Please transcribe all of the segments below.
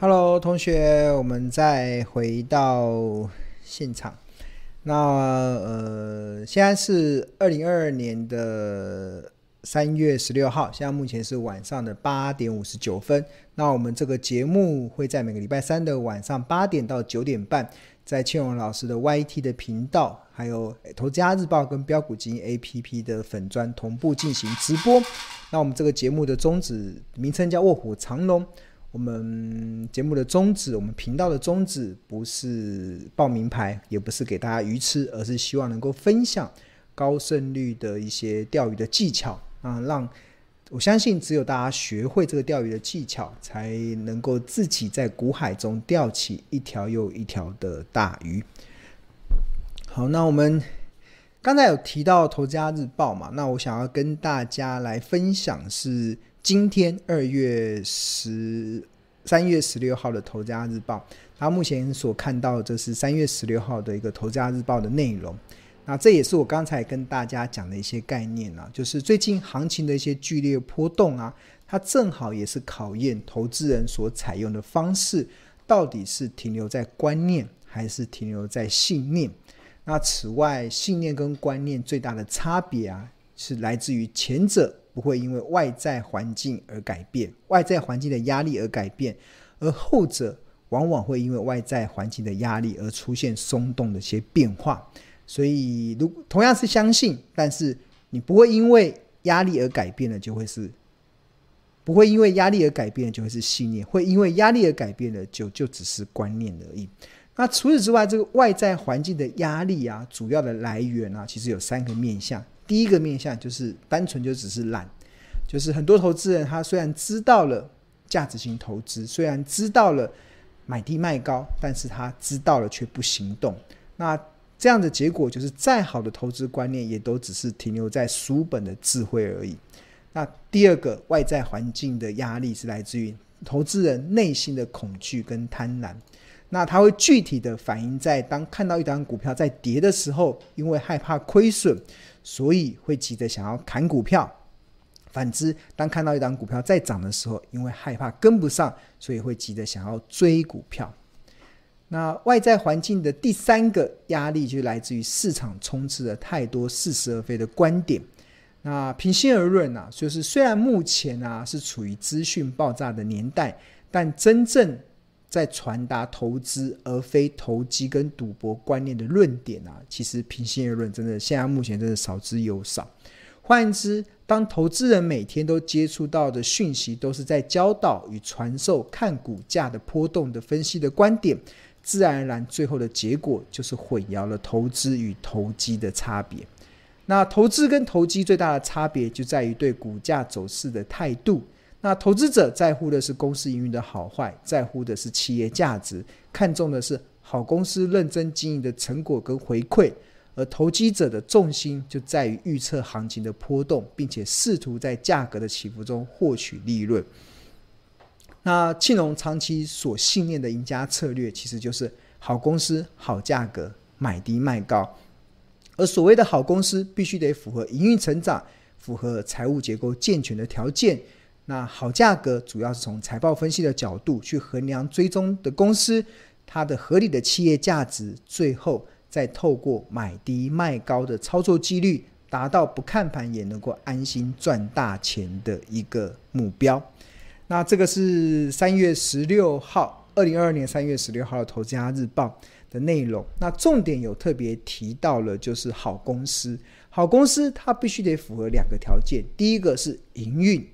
Hello，同学，我们再回到现场。那呃，现在是二零二二年的三月十六号，现在目前是晚上的八点五十九分。那我们这个节目会在每个礼拜三的晚上八点到九点半，在庆荣老师的 YT 的频道，还有投资家日报跟标股金 APP 的粉专同步进行直播。那我们这个节目的宗旨名称叫卧虎藏龙。我们节目的宗旨，我们频道的宗旨，不是报名牌，也不是给大家鱼吃，而是希望能够分享高胜率的一些钓鱼的技巧啊，让我相信，只有大家学会这个钓鱼的技巧，才能够自己在股海中钓起一条又一条的大鱼。好，那我们刚才有提到《投资家日报》嘛，那我想要跟大家来分享是。今天二月十三月十六号的《投资家日报》，他目前所看到这是三月十六号的一个《投资家日报》的内容。那这也是我刚才跟大家讲的一些概念啊，就是最近行情的一些剧烈波动啊，它正好也是考验投资人所采用的方式，到底是停留在观念，还是停留在信念？那此外，信念跟观念最大的差别啊，是来自于前者。不会因为外在环境而改变，外在环境的压力而改变，而后者往往会因为外在环境的压力而出现松动的一些变化。所以，如同样是相信，但是你不会因为压力而改变了，就会是不会因为压力而改变，就会是信念；会因为压力而改变的，就就只是观念而已。那除此之外，这个外在环境的压力啊，主要的来源啊，其实有三个面向。第一个面向就是单纯就只是懒，就是很多投资人他虽然知道了价值型投资，虽然知道了买低卖高，但是他知道了却不行动。那这样的结果就是再好的投资观念也都只是停留在书本的智慧而已。那第二个外在环境的压力是来自于投资人内心的恐惧跟贪婪。那它会具体的反映在当看到一档股票在跌的时候，因为害怕亏损。所以会急着想要砍股票，反之，当看到一档股票在涨的时候，因为害怕跟不上，所以会急着想要追股票。那外在环境的第三个压力就来自于市场充斥了太多似是而非的观点。那平心而论啊，就是虽然目前啊是处于资讯爆炸的年代，但真正在传达投资而非投机跟赌博观念的论点啊，其实平心而论，真的现在目前真的少之又少。换言之，当投资人每天都接触到的讯息都是在教导与传授看股价的波动的分析的观点，自然而然最后的结果就是混淆了投资与投机的差别。那投资跟投机最大的差别就在于对股价走势的态度。那投资者在乎的是公司营运的好坏，在乎的是企业价值，看重的是好公司认真经营的成果跟回馈，而投机者的重心就在于预测行情的波动，并且试图在价格的起伏中获取利润。那庆隆长期所信念的赢家策略，其实就是好公司、好价格，买低卖高。而所谓的好公司，必须得符合营运成长、符合财务结构健全的条件。那好价格主要是从财报分析的角度去衡量追踪的公司它的合理的企业价值，最后再透过买低卖高的操作纪律，达到不看盘也能够安心赚大钱的一个目标。那这个是三月十六号，二零二二年三月十六号的《投资家日报》的内容。那重点有特别提到了，就是好公司，好公司它必须得符合两个条件，第一个是营运。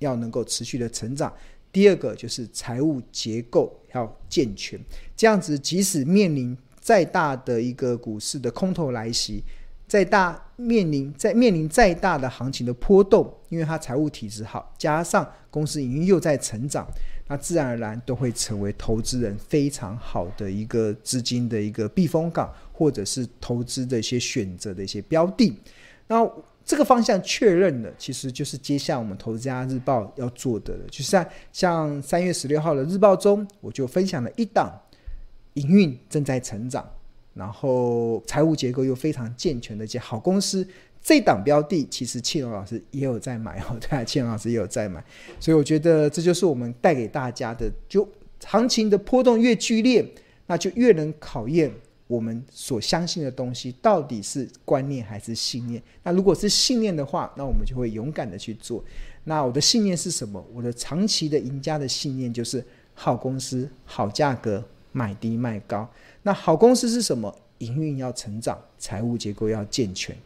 要能够持续的成长，第二个就是财务结构要健全，这样子即使面临再大的一个股市的空头来袭，再大面临在面临再大的行情的波动，因为它财务体质好，加上公司营运又在成长，那自然而然都会成为投资人非常好的一个资金的一个避风港，或者是投资的一些选择的一些标的，那。这个方向确认了，其实就是接下我们投资家日报要做的了。就是在像三月十六号的日报中，我就分享了一档营运正在成长，然后财务结构又非常健全的一些好公司。这档标的其实庆荣老师也有在买哦，对啊，庆荣老师也有在买。所以我觉得这就是我们带给大家的，就行情的波动越剧烈，那就越能考验我们所相信的东西到底是观念还是信念。那如果是信念的话，那我们就会勇敢的去做。那我的信念是什么？我的长期的赢家的信念就是好公司、好价格、买低卖高。那好公司是什么？营运要成长，财务结构要健全。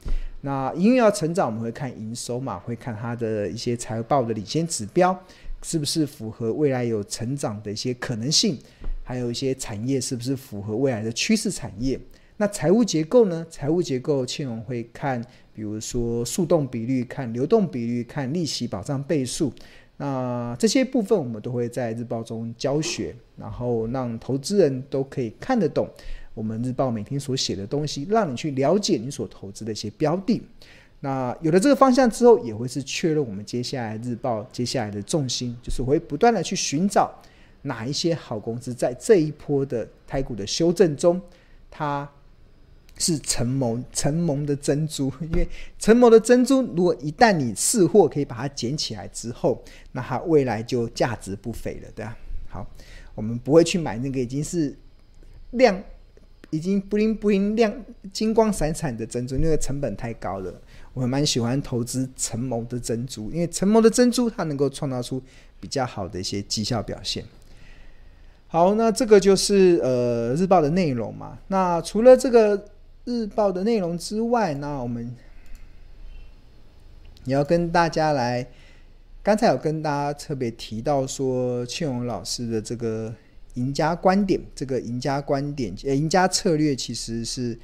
那营运要成长，我们会看营收嘛，会看它的一些财务报的领先指标是不是符合未来有成长的一些可能性，还有一些产业是不是符合未来的趋势产业。那财务结构呢？财务结构，庆荣会看，比如说速动比率、看流动比率、看利息保障倍数。那这些部分我们都会在日报中教学，然后让投资人都可以看得懂。我们日报每天所写的东西，让你去了解你所投资的一些标的。那有了这个方向之后，也会是确认我们接下来日报接下来的重心，就是我会不断的去寻找哪一些好公司，在这一波的台股的修正中，它是承蒙承蒙的珍珠。因为承蒙的珍珠，如果一旦你试货可以把它捡起来之后，那它未来就价值不菲了，对吧？好，我们不会去买那个已经是量。已经布灵布灵亮金光闪闪的珍珠，那个成本太高了。我蛮喜欢投资承蒙的珍珠，因为承蒙的珍珠它能够创造出比较好的一些绩效表现。好，那这个就是呃日报的内容嘛。那除了这个日报的内容之外，那我们也要跟大家来，刚才有跟大家特别提到说，庆荣老师的这个。赢家观点，这个赢家观点，呃，赢家策略其实是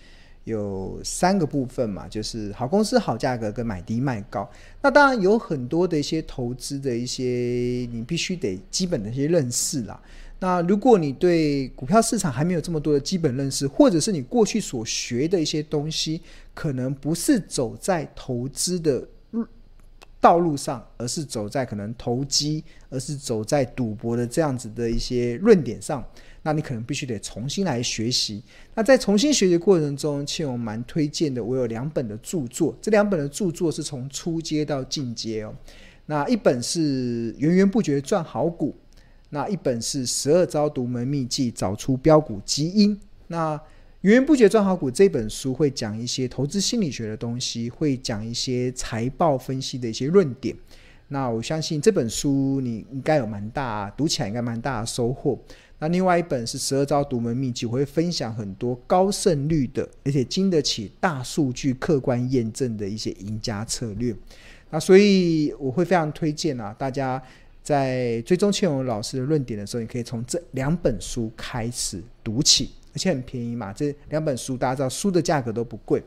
有三个部分嘛，就是好公司、好价格跟买低卖高。那当然有很多的一些投资的一些，你必须得基本的一些认识啦。那如果你对股票市场还没有这么多的基本认识，或者是你过去所学的一些东西，可能不是走在投资的道路上，而是走在可能投机，而是走在赌博的这样子的一些论点上，那你可能必须得重新来学习。那在重新学习过程中，其实我蛮推荐的，我有两本的著作，这两本的著作是从初阶到进阶哦。那一本是源源不绝赚好股，那一本是十二招独门秘技，找出标股基因。那源源不绝赚好股这本书会讲一些投资心理学的东西，会讲一些财报分析的一些论点。那我相信这本书你应该有蛮大，读起来应该蛮大的收获。那另外一本是十二招独门秘籍，我会分享很多高胜率的，而且经得起大数据客观验证的一些赢家策略。那所以我会非常推荐啊，大家在追踪庆荣老师的论点的时候，你可以从这两本书开始读起。而且很便宜嘛，这两本书大家知道，书的价格都不贵。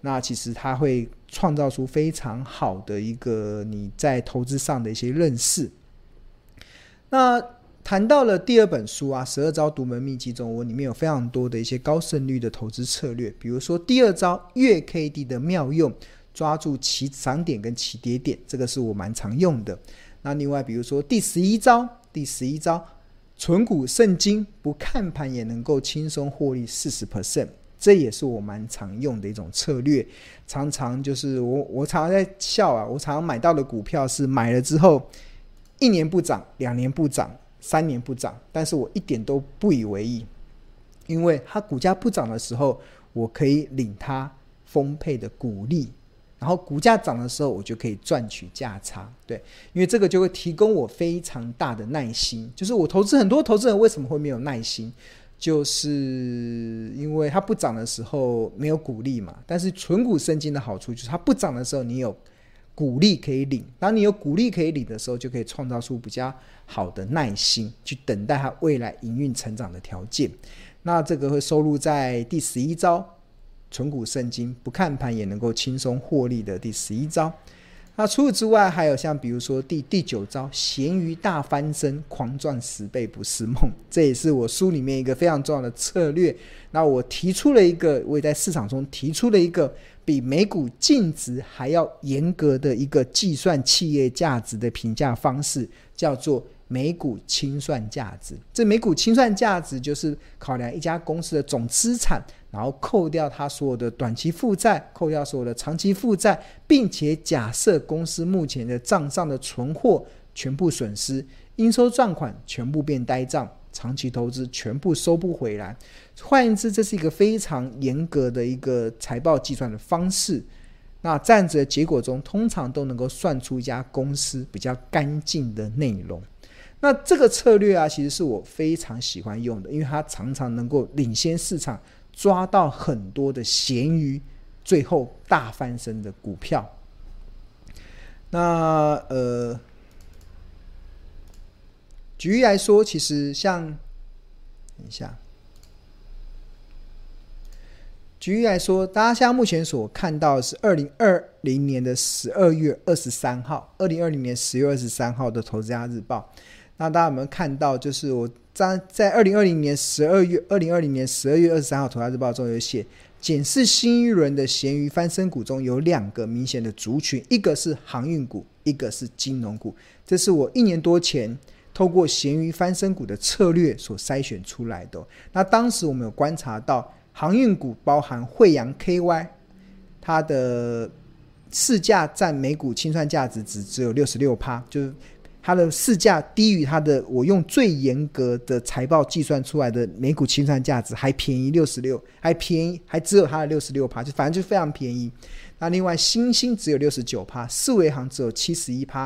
那其实它会创造出非常好的一个你在投资上的一些认识。那谈到了第二本书啊，《十二招独门秘籍》中，我里面有非常多的一些高胜率的投资策略，比如说第二招月 K D 的妙用，抓住起涨点跟起跌点，这个是我蛮常用的。那另外比如说第十一招，第十一招。存股圣经，不看盘也能够轻松获利四十 percent，这也是我蛮常用的一种策略。常常就是我我常常在笑啊，我常常买到的股票是买了之后一年不涨，两年不涨，三年不涨，但是我一点都不以为意，因为它股价不涨的时候，我可以领它丰沛的股利。然后股价涨的时候，我就可以赚取价差，对，因为这个就会提供我非常大的耐心。就是我投资很多投资人为什么会没有耐心，就是因为它不涨的时候没有股利嘛。但是存股圣经的好处就是它不涨的时候你有股利可以领，当你有股利可以领的时候，就可以创造出比较好的耐心去等待它未来营运成长的条件。那这个会收录在第十一招。存股圣经，不看盘也能够轻松获利的第十一招。那除此之外，还有像比如说第第九招，咸鱼大翻身，狂赚十倍不是梦。这也是我书里面一个非常重要的策略。那我提出了一个，我也在市场中提出了一个比每股净值还要严格的一个计算企业价值的评价方式，叫做每股清算价值。这每股清算价值就是考量一家公司的总资产。然后扣掉他所有的短期负债，扣掉所有的长期负债，并且假设公司目前的账上的存货全部损失，应收账款全部变呆账，长期投资全部收不回来。换言之，这是一个非常严格的一个财报计算的方式。那这样子的结果中，通常都能够算出一家公司比较干净的内容。那这个策略啊，其实是我非常喜欢用的，因为它常常能够领先市场，抓到很多的咸鱼，最后大翻身的股票。那呃，举例来说，其实像，等一下，举例来说，大家现在目前所看到的是二零二零年的十二月二十三号，二零二零年十月二十三号的《投资家日报》。那大家有没有看到？就是我在在二零二零年十二月二零二零年十二月二十三号《投资日报》中有写，检视新一轮的咸鱼翻身股中有两个明显的族群，一个是航运股，一个是金融股。这是我一年多前透过咸鱼翻身股的策略所筛选出来的。那当时我们有观察到，航运股包含惠阳 KY，它的市价占每股清算价值只只有六十六趴，就是。它的市价低于它的，我用最严格的财报计算出来的每股清算价值还便宜六十六，还便宜，还只有它的六十六趴，就反正就非常便宜。那另外新兴只有六十九趴，四维行只有七十一趴，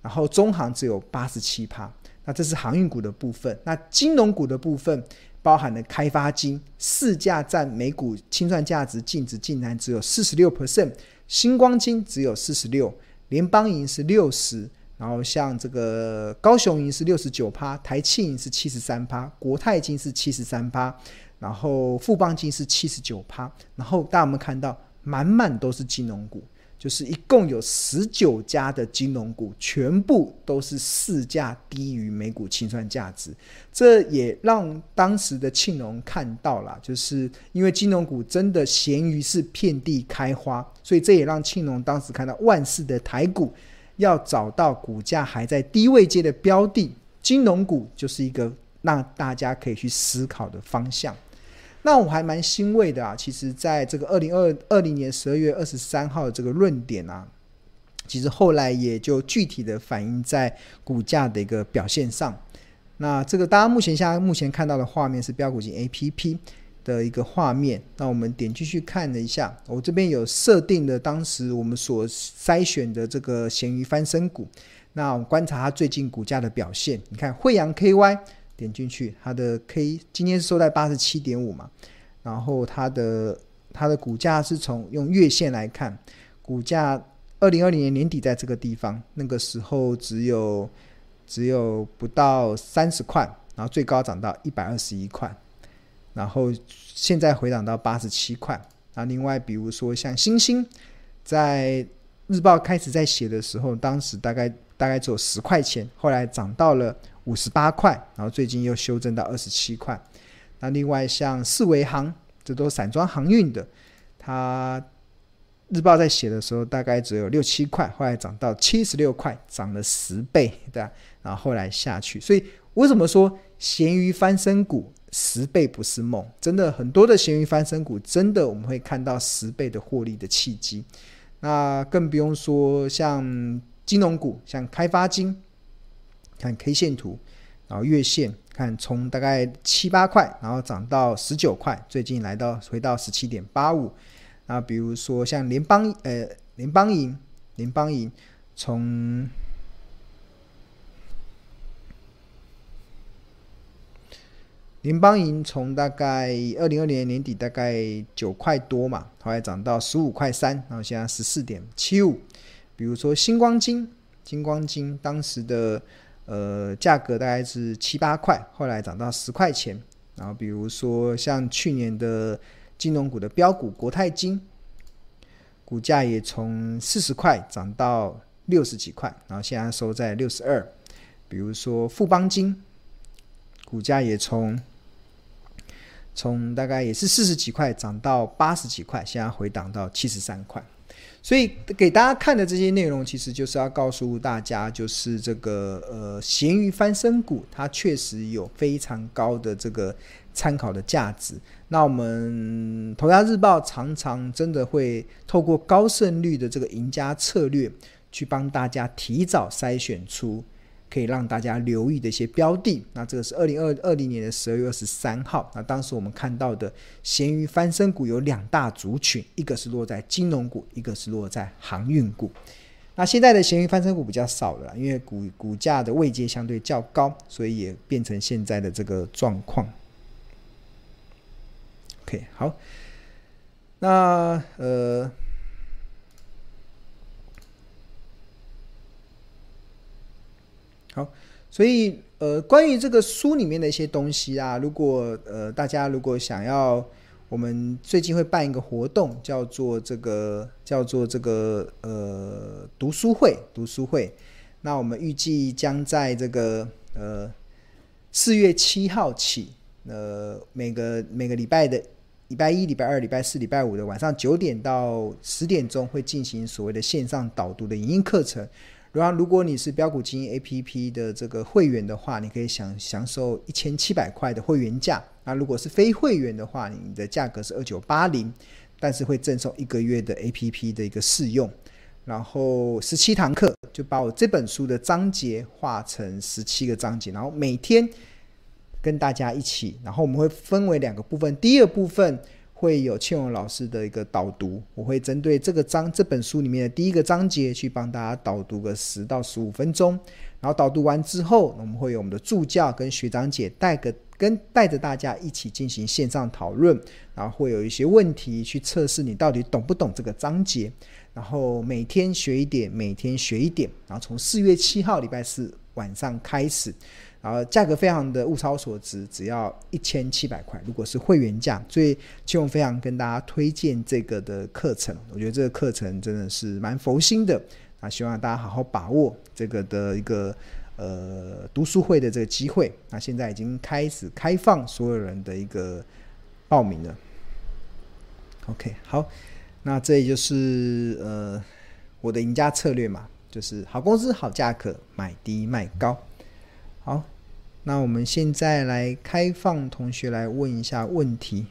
然后中行只有八十七趴。那这是航运股的部分。那金融股的部分包含了开发金，市价占每股清算价值净值竟然只有四十六 percent，星光金只有四十六，联邦银是六十。然后像这个高雄银是六十九趴，台庆是七十三趴，国泰金是七十三趴，然后富邦金是七十九趴。然后大家有没有看到，满满都是金融股，就是一共有十九家的金融股，全部都是市价低于每股清算价值。这也让当时的庆隆看到了，就是因为金融股真的咸鱼是遍地开花，所以这也让庆隆当时看到万事的台股。要找到股价还在低位阶的标的，金融股就是一个让大家可以去思考的方向。那我还蛮欣慰的啊，其实在这个二零二二零年十二月二十三号的这个论点啊，其实后来也就具体的反映在股价的一个表现上。那这个大家目前现在目前看到的画面是标股金 APP。的一个画面，那我们点进去看了一下，我这边有设定的当时我们所筛选的这个咸鱼翻身股，那我们观察它最近股价的表现，你看惠阳 KY 点进去，它的 K 今天是收在八十七点五嘛，然后它的它的股价是从用月线来看，股价二零二零年年底在这个地方，那个时候只有只有不到三十块，然后最高涨到一百二十一块。然后现在回档到八十七块。那另外，比如说像星星，在日报开始在写的时候，当时大概大概只有十块钱，后来涨到了五十八块，然后最近又修正到二十七块。那另外像四维航，这都散装航运的，它日报在写的时候大概只有六七块，后来涨到七十六块，涨了十倍，对吧？然后后来下去，所以为什么说咸鱼翻身股？十倍不是梦，真的很多的咸鱼翻身股，真的我们会看到十倍的获利的契机。那更不用说像金融股，像开发金，看 K 线图，然后月线看从大概七八块，然后涨到十九块，最近来到回到十七点八五。那比如说像联邦呃联邦银，联邦银从联邦银从大概二零二零年年底大概九块多嘛，后来涨到十五块三，然后现在十四点七五。比如说星光金，新光金当时的呃价格大概是七八块，后来涨到十块钱。然后比如说像去年的金融股的标股国泰金，股价也从四十块涨到六十几块，然后现在收在六十二。比如说富邦金，股价也从从大概也是四十几块涨到八十几块，现在回档到七十三块。所以给大家看的这些内容，其实就是要告诉大家，就是这个呃咸鱼翻身股，它确实有非常高的这个参考的价值。那我们投家日报常常真的会透过高胜率的这个赢家策略，去帮大家提早筛选出可以让大家留意的一些标的。那这个是二零二二零年的十二月二十三号。那当时我们看到的咸鱼翻身股有两大族群，一个是落在金融股，一个是落在航运股。那现在的咸鱼翻身股比较少了，因为股股价的位阶相对较高，所以也变成现在的这个状况。OK，好，那呃。好，所以呃，关于这个书里面的一些东西啊，如果呃大家如果想要，我们最近会办一个活动，叫做这个叫做这个呃读书会读书会。那我们预计将在这个呃四月七号起，呃每个每个礼拜的礼拜一、礼拜二、礼拜四、礼拜五的晚上九点到十点钟，会进行所谓的线上导读的影音课程。然后，如果你是标股基金 APP 的这个会员的话，你可以享享受一千七百块的会员价。那如果是非会员的话，你的价格是二九八零，但是会赠送一个月的 APP 的一个试用。然后十七堂课就把我这本书的章节画成十七个章节，然后每天跟大家一起。然后我们会分为两个部分，第一个部分。会有庆荣老师的一个导读，我会针对这个章这本书里面的第一个章节去帮大家导读个十到十五分钟，然后导读完之后，我们会有我们的助教跟学长姐带个跟带着大家一起进行线上讨论，然后会有一些问题去测试你到底懂不懂这个章节，然后每天学一点，每天学一点，然后从四月七号礼拜四晚上开始。然后价格非常的物超所值，只要一千七百块。如果是会员价，所以庆荣非常跟大家推荐这个的课程。我觉得这个课程真的是蛮佛心的啊，希望大家好好把握这个的一个呃读书会的这个机会。那现在已经开始开放所有人的一个报名了。OK，好，那这也就是呃我的赢家策略嘛，就是好公司好价格，买低卖高。好。那我们现在来开放同学来问一下问题，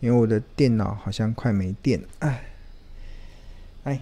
因为我的电脑好像快没电了，哎，